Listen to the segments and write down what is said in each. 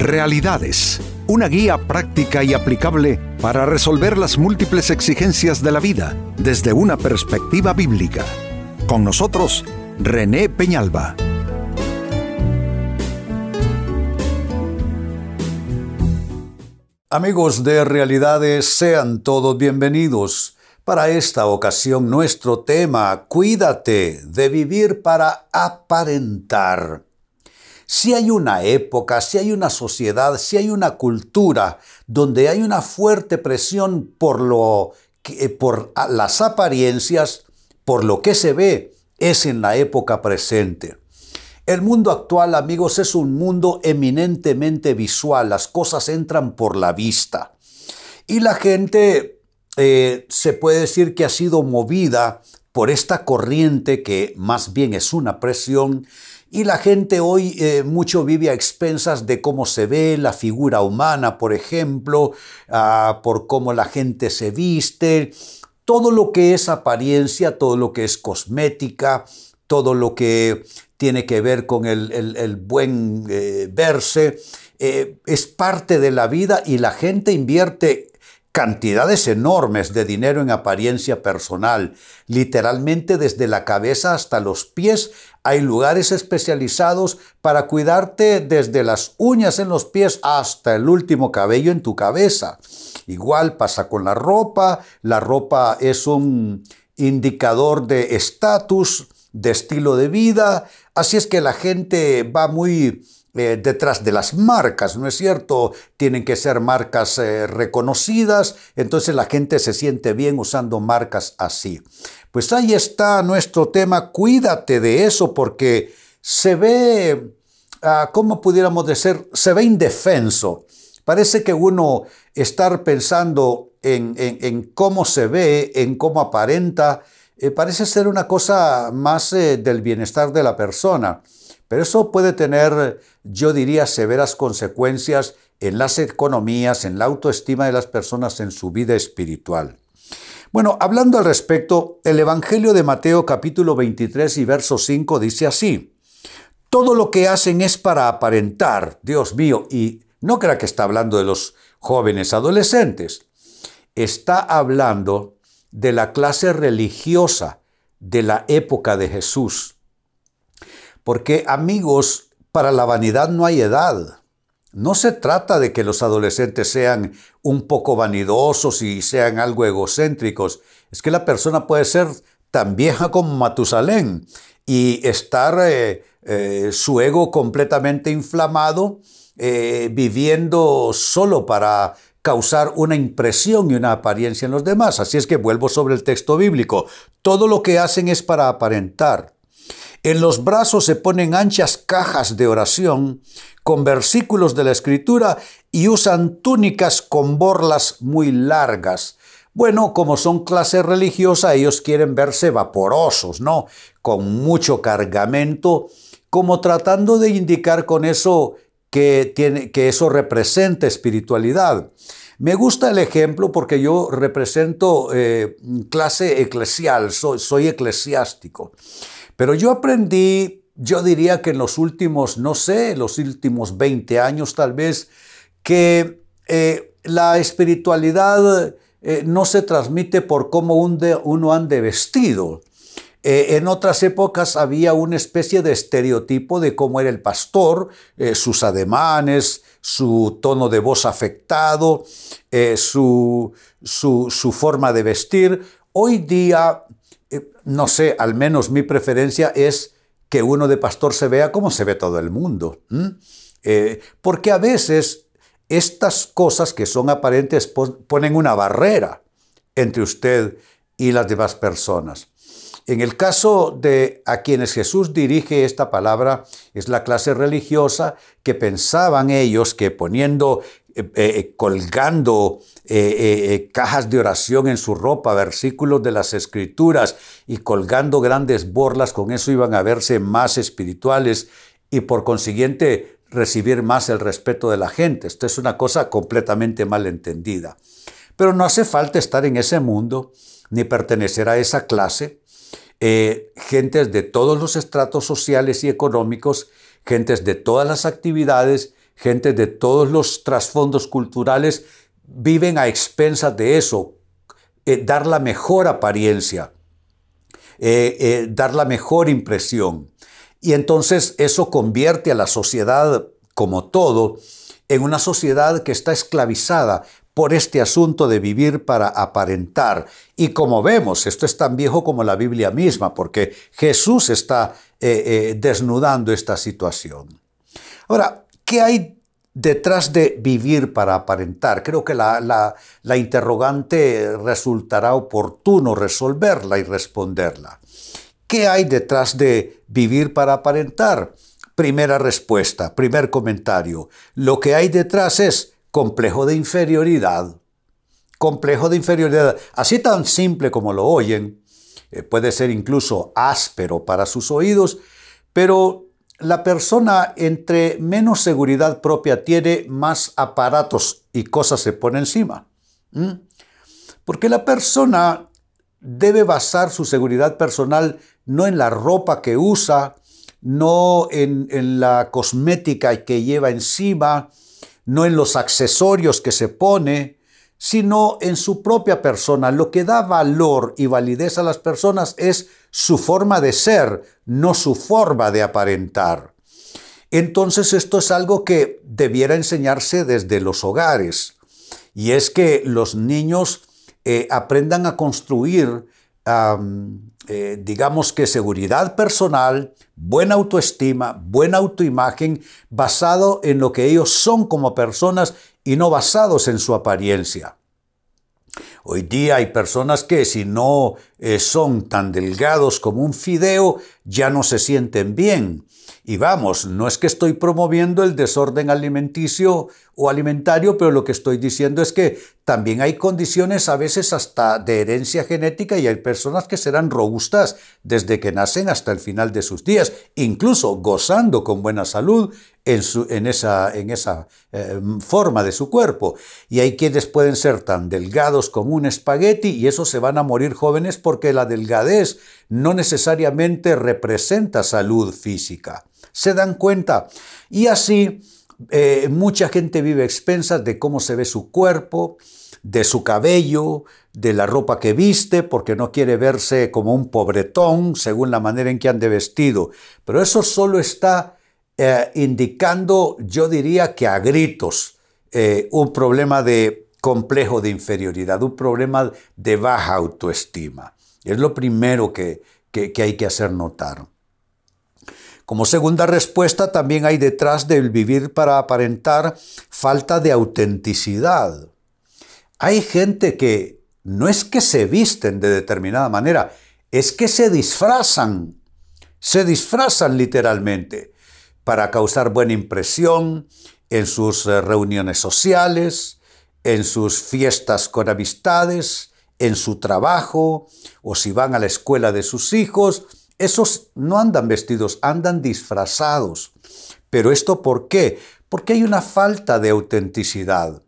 Realidades, una guía práctica y aplicable para resolver las múltiples exigencias de la vida desde una perspectiva bíblica. Con nosotros, René Peñalba. Amigos de Realidades, sean todos bienvenidos. Para esta ocasión nuestro tema, cuídate de vivir para aparentar. Si hay una época, si hay una sociedad, si hay una cultura donde hay una fuerte presión por, lo, por las apariencias, por lo que se ve, es en la época presente. El mundo actual, amigos, es un mundo eminentemente visual. Las cosas entran por la vista. Y la gente eh, se puede decir que ha sido movida por esta corriente que más bien es una presión y la gente hoy eh, mucho vive a expensas de cómo se ve la figura humana, por ejemplo, ah, por cómo la gente se viste, todo lo que es apariencia, todo lo que es cosmética, todo lo que tiene que ver con el, buen eh, verse, eh, es parte de la vida y la gente invierte cantidades enormes de dinero en apariencia personal, literalmente desde la cabeza hasta los pies. Hay lugares especializados para cuidarte desde las uñas en los pies hasta el último cabello en tu cabeza. Igual pasa con la ropa, la ropa es un indicador de estatus, de estilo de vida, así es que la gente va muy eh, detrás de las marcas, ¿no es cierto? Tienen que ser marcas eh, reconocidas, entonces la gente se siente bien usando marcas así. Pues ahí está nuestro tema, cuídate de eso porque se ve, ah, ¿cómo pudiéramos decir? Se ve indefenso. Parece que uno estar pensando en, cómo se ve, en cómo aparenta, eh, parece ser una cosa más del bienestar de la persona. Pero eso puede tener, yo diría, severas consecuencias en las economías, en la autoestima de las personas, en su vida espiritual. Bueno, hablando al respecto, el Evangelio de Mateo capítulo 23 y verso 5 dice así, todo lo que hacen es para aparentar, Dios mío, y no crea que está hablando de los jóvenes adolescentes, está hablando de la clase religiosa de la época de Jesús. Porque amigos, para la vanidad no hay edad. No se trata de que los adolescentes sean un poco vanidosos y sean algo egocéntricos. Es que la persona puede ser tan vieja como Matusalén y estar eh, eh, su ego completamente inflamado, eh, viviendo solo para causar una impresión y una apariencia en los demás. Así es que vuelvo sobre el texto bíblico. Todo lo que hacen es para aparentar. En los brazos se ponen anchas cajas de oración con versículos de la escritura y usan túnicas con borlas muy largas. Bueno, como son clase religiosa, ellos quieren verse vaporosos, ¿no? Con mucho cargamento, como tratando de indicar con eso que, tiene, que eso representa espiritualidad. Me gusta el ejemplo porque yo represento eh, clase eclesial, soy, soy eclesiástico. Pero yo aprendí, yo diría que en los últimos, no sé, los últimos 20 años tal vez, que eh, la espiritualidad eh, no se transmite por cómo uno ande vestido. Eh, en otras épocas había una especie de estereotipo de cómo era el pastor, sus ademanes, su tono de voz afectado, su, su, forma de vestir. Hoy día no sé, al menos mi preferencia es que uno de pastor se vea como se ve todo el mundo. Eh, porque a veces estas cosas que son aparentes ponen una barrera entre usted y las demás personas. En el caso de a quienes Jesús dirige esta palabra, es la clase religiosa que pensaban ellos que poniendo eh, eh, colgando eh, cajas de oración en su ropa, versículos de las escrituras y colgando grandes borlas, con eso iban a verse más espirituales y por consiguiente recibir más el respeto de la gente. Esto es una cosa completamente mal entendida. Pero no hace falta estar en ese mundo ni pertenecer a esa clase. gentes de todos los estratos sociales y económicos, gentes de todas las actividades, gente de todos los trasfondos culturales viven a expensas de eso, eh, dar la mejor apariencia, eh, eh, dar la mejor impresión. Y entonces eso convierte a la sociedad como todo en una sociedad que está esclavizada por este asunto de vivir para aparentar. Y como vemos, esto es tan viejo como la Biblia misma, porque Jesús está desnudando esta situación. Ahora, ¿qué hay detrás de vivir para aparentar. Creo que la, interrogante resultará oportuno resolverla y responderla. ¿Qué hay detrás de vivir para aparentar? Primera respuesta, primer comentario. Lo que hay detrás es complejo de inferioridad. Complejo de inferioridad. Así tan simple como lo oyen, eh, puede ser incluso áspero para sus oídos, pero la persona entre menos seguridad propia tiene, más aparatos y cosas se pone encima. Porque la persona debe basar su seguridad personal no en la ropa que usa, no en, la cosmética que lleva encima, no en los accesorios que se pone, sino en su propia persona. Lo que da valor y validez a las personas es su forma de ser, no su forma de aparentar. Entonces esto es algo que debiera enseñarse desde los hogares, y es que los niños eh, aprendan a construir, eh, digamos que seguridad personal, buena autoestima, buena autoimagen, basado en lo que ellos son como personas y no basados en su apariencia. Hoy día hay personas que si no eh, son tan delgados como un fideo, ya no se sienten bien. Y vamos, no es que estoy promoviendo el desorden alimenticio o alimentario, pero lo que estoy diciendo es que también hay condiciones a veces hasta de herencia genética y hay personas que serán robustas desde que nacen hasta el final de sus días, incluso gozando con buena salud en, esa, en esa eh, forma de su cuerpo. Y hay quienes pueden ser tan delgados como un espagueti y eso se van a morir jóvenes porque la delgadez no necesariamente representa salud física. ¿Se dan cuenta? Y así eh, mucha gente vive expensas de cómo se ve su cuerpo, de su cabello, de la ropa que viste, porque no quiere verse como un pobretón según la manera en que ande vestido. Pero eso solo está eh, indicando, yo diría que a gritos, eh, un problema de complejo de inferioridad, un problema de baja autoestima. Es lo primero que hay que hacer notar. Como segunda respuesta, también hay detrás del vivir para aparentar falta de autenticidad. Hay gente que no es que se visten de determinada manera, es que se disfrazan, se disfrazan literalmente para causar buena impresión en sus eh, reuniones sociales, en sus fiestas con amistades, en su trabajo o si van a la escuela de sus hijos, esos no andan vestidos, andan disfrazados. Pero esto ¿por qué? Porque hay una falta de autenticidad.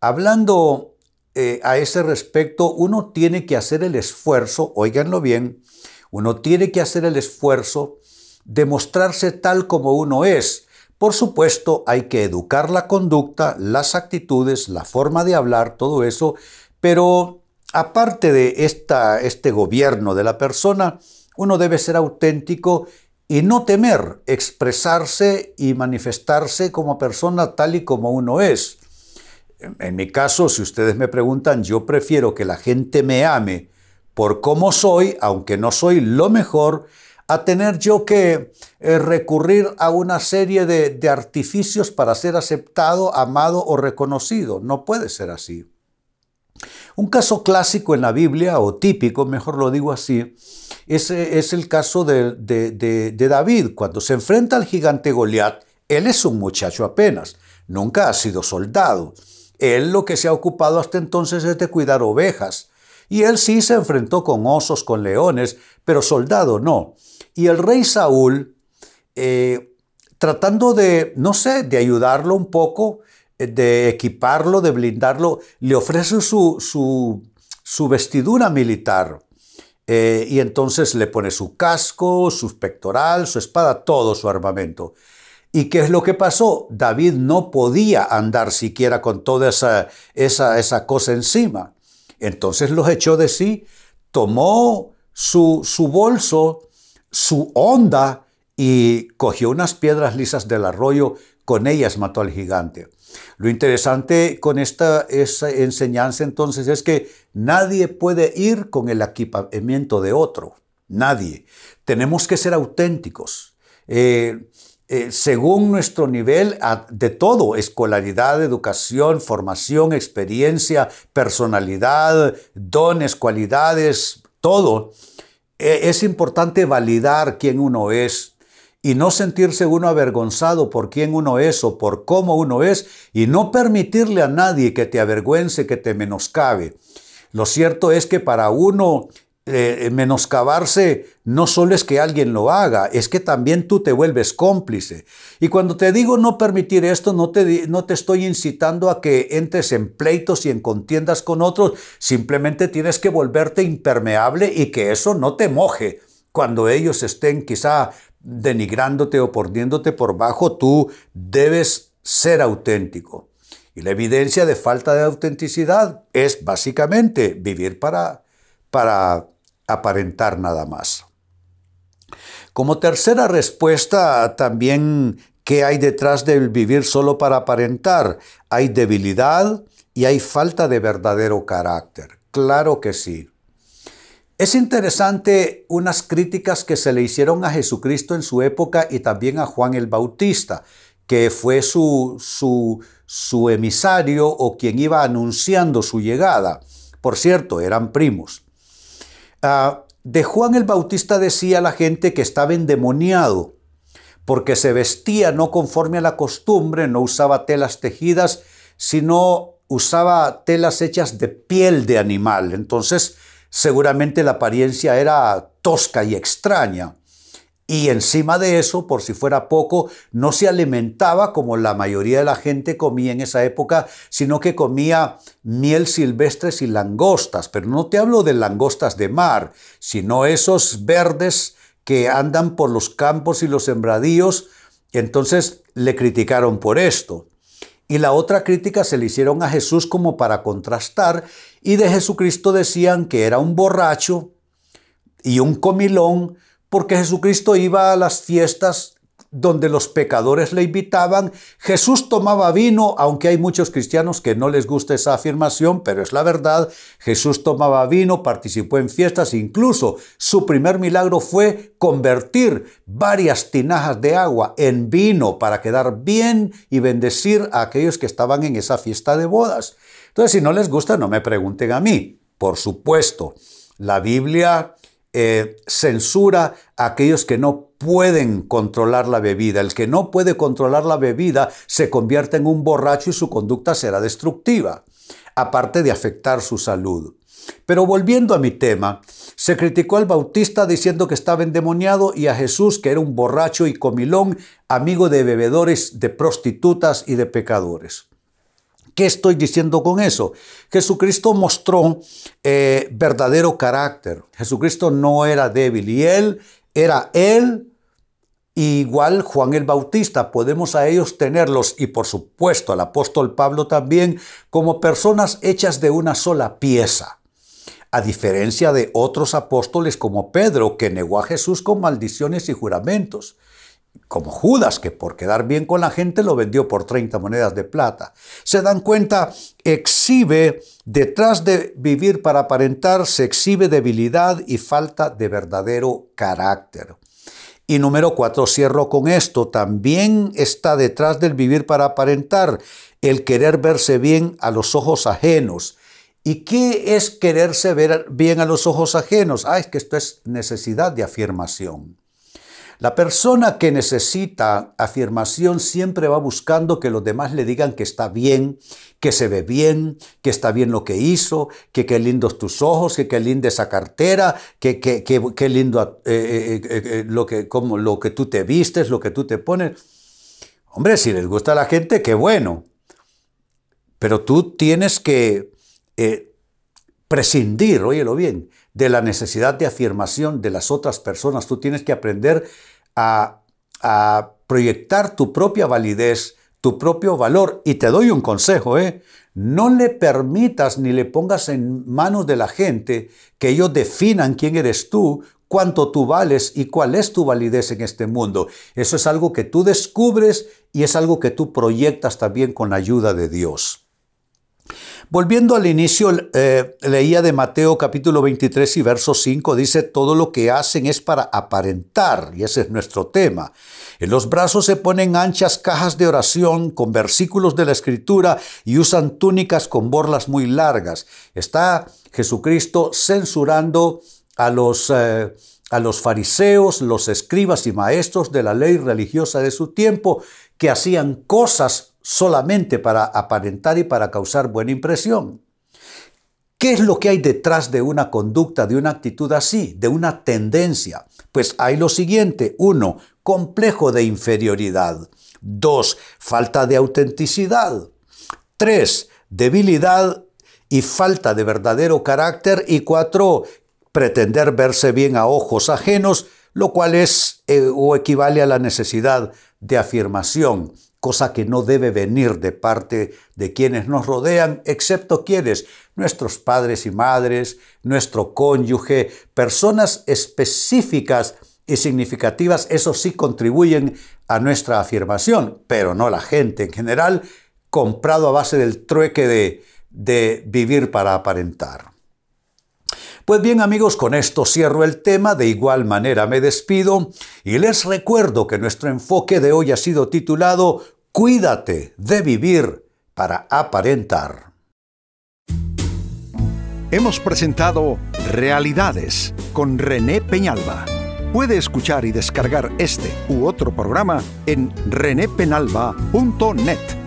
Hablando eh, a ese respecto, uno tiene que hacer el esfuerzo, oíganlo bien, uno tiene que hacer el esfuerzo de mostrarse tal como uno es. Por supuesto, hay que educar la conducta, las actitudes, la forma de hablar, todo eso, pero aparte de esta, este gobierno de la persona, uno debe ser auténtico y no temer expresarse y manifestarse como persona tal y como uno es. En mi caso, si ustedes me preguntan, yo prefiero que la gente me ame por cómo soy, aunque no soy lo mejor, a tener yo que eh, recurrir a una serie de, de artificios para ser aceptado, amado o reconocido. No puede ser así. Un caso clásico en la Biblia, o típico, mejor lo digo así, ese es el caso de, David. Cuando se enfrenta al gigante Goliat, él es un muchacho apenas, nunca ha sido soldado. Él lo que se ha ocupado hasta entonces es de cuidar ovejas. Y él sí se enfrentó con osos, con leones, pero soldado no. Y el rey Saúl, eh, tratando de, no sé, de ayudarlo un poco, de equiparlo, de blindarlo, le ofrece su, su, vestidura militar. Eh, y entonces le pone su casco, su pectoral, su espada, todo su armamento. ¿Y qué es lo que pasó? David no podía andar siquiera con toda esa, esa, esa cosa encima. Entonces los echó de sí, tomó su, su bolso, su onda y cogió unas piedras lisas del arroyo, con ellas mató al gigante. Lo interesante con esta, enseñanza entonces es que nadie puede ir con el equipamiento de otro, nadie. Tenemos que ser auténticos. Eh, eh, según nuestro nivel de todo, escolaridad, educación, formación, experiencia, personalidad, dones, cualidades, todo, e, es importante validar quién uno es, y no sentirse uno avergonzado por quién uno es o por cómo uno es y no permitirle a nadie que te avergüence, que te menoscabe. Lo cierto es que para uno eh, menoscabarse no solo es que alguien lo haga, es que también tú te vuelves cómplice. Y cuando te digo no permitir esto, no te, no te estoy incitando a que entres en pleitos y en contiendas con otros, simplemente tienes que volverte impermeable y que eso no te moje cuando ellos estén quizá denigrándote o poniéndote por bajo, tú debes ser auténtico. Y la evidencia de falta de autenticidad es básicamente vivir para, para aparentar nada más. Como tercera respuesta, también, ¿qué hay detrás del vivir solo para aparentar? Hay debilidad y hay falta de verdadero carácter. Claro que sí. Es interesante unas críticas que se le hicieron a Jesucristo en su época y también a Juan el Bautista, que fue su, su, emisario o quien iba anunciando su llegada. Por cierto, eran primos. Ah, de Juan el Bautista decía la gente que estaba endemoniado, porque se vestía no conforme a la costumbre, no usaba telas tejidas, sino usaba telas hechas de piel de animal. Entonces, seguramente la apariencia era tosca y extraña. Y encima de eso, por si fuera poco, no se alimentaba como la mayoría de la gente comía en esa época, sino que comía miel silvestres y langostas. Pero no te hablo de langostas de mar, sino esos verdes que andan por los campos y los sembradíos. Entonces le criticaron por esto. Y la otra crítica se le hicieron a Jesús como para contrastar y de Jesucristo decían que era un borracho y un comilón porque Jesucristo iba a las fiestas donde los pecadores le invitaban. Jesús tomaba vino, aunque hay muchos cristianos que no les gusta esa afirmación, pero es la verdad. Jesús tomaba vino, participó en fiestas, incluso su primer milagro fue convertir varias tinajas de agua en vino para quedar bien y bendecir a aquellos que estaban en esa fiesta de bodas. Entonces, si no les gusta, no me pregunten a mí. Por supuesto, la Biblia eh, censura a aquellos que no pueden controlar la bebida. El que no puede controlar la bebida se convierte en un borracho y su conducta será destructiva, aparte de afectar su salud. Pero volviendo a mi tema, se criticó al Bautista diciendo que estaba endemoniado y a Jesús que era un borracho y comilón, amigo de bebedores, de prostitutas y de pecadores. ¿Qué estoy diciendo con eso? Jesucristo mostró eh, verdadero carácter. Jesucristo no era débil y él era él igual Juan el Bautista. Podemos a ellos tenerlos y por supuesto al apóstol Pablo también como personas hechas de una sola pieza. A diferencia de otros apóstoles como Pedro, que negó a Jesús con maldiciones y juramentos como Judas, que por quedar bien con la gente lo vendió por 30 monedas de plata. Se dan cuenta, exhibe, detrás de vivir para aparentar, se exhibe debilidad y falta de verdadero carácter. Y número cuatro, cierro con esto, también está detrás del vivir para aparentar el querer verse bien a los ojos ajenos. ¿Y qué es quererse ver bien a los ojos ajenos? Ah, es que esto es necesidad de afirmación. La persona que necesita afirmación siempre va buscando que los demás le digan que está bien, que se ve bien, que está bien lo que hizo, que qué lindos tus ojos, que qué linda esa cartera, que qué lindo eh, eh, eh, lo, que, como, lo que tú te vistes, lo que tú te pones. Hombre, si les gusta a la gente, qué bueno. Pero tú tienes que prescindir, óyelo bien, de la necesidad de afirmación de las otras personas. Tú tienes que aprender a, proyectar tu propia validez, tu propio valor. Y te doy un consejo, ¿eh? No le permitas ni le pongas en manos de la gente que ellos definan quién eres tú, cuánto tú vales y cuál es tu validez en este mundo. Eso es algo que tú descubres y es algo que tú proyectas también con la ayuda de Dios. Volviendo al inicio, eh, leía de Mateo capítulo 23 y verso 5, dice, todo lo que hacen es para aparentar, y ese es nuestro tema. En los brazos se ponen anchas cajas de oración con versículos de la escritura y usan túnicas con borlas muy largas. Está Jesucristo censurando a los... Eh, a los fariseos, los escribas y maestros de la ley religiosa de su tiempo, que hacían cosas solamente para aparentar y para causar buena impresión. ¿Qué es lo que hay detrás de una conducta, de una actitud así, de una tendencia? Pues hay lo siguiente. Uno, complejo de inferioridad. Dos, falta de autenticidad. Tres, debilidad y falta de verdadero carácter. Y cuatro, pretender verse bien a ojos ajenos, lo cual es eh, o equivale a la necesidad de afirmación cosa que no debe venir de parte de quienes nos rodean, excepto quienes, nuestros padres y madres, nuestro cónyuge, personas específicas y significativas, eso sí contribuyen a nuestra afirmación, pero no la gente en general, comprado a base del trueque de, de vivir para aparentar. Pues bien amigos, con esto cierro el tema, de igual manera me despido y les recuerdo que nuestro enfoque de hoy ha sido titulado Cuídate de vivir para aparentar. Hemos presentado Realidades con René Peñalba. Puede escuchar y descargar este u otro programa en renépenalba.net.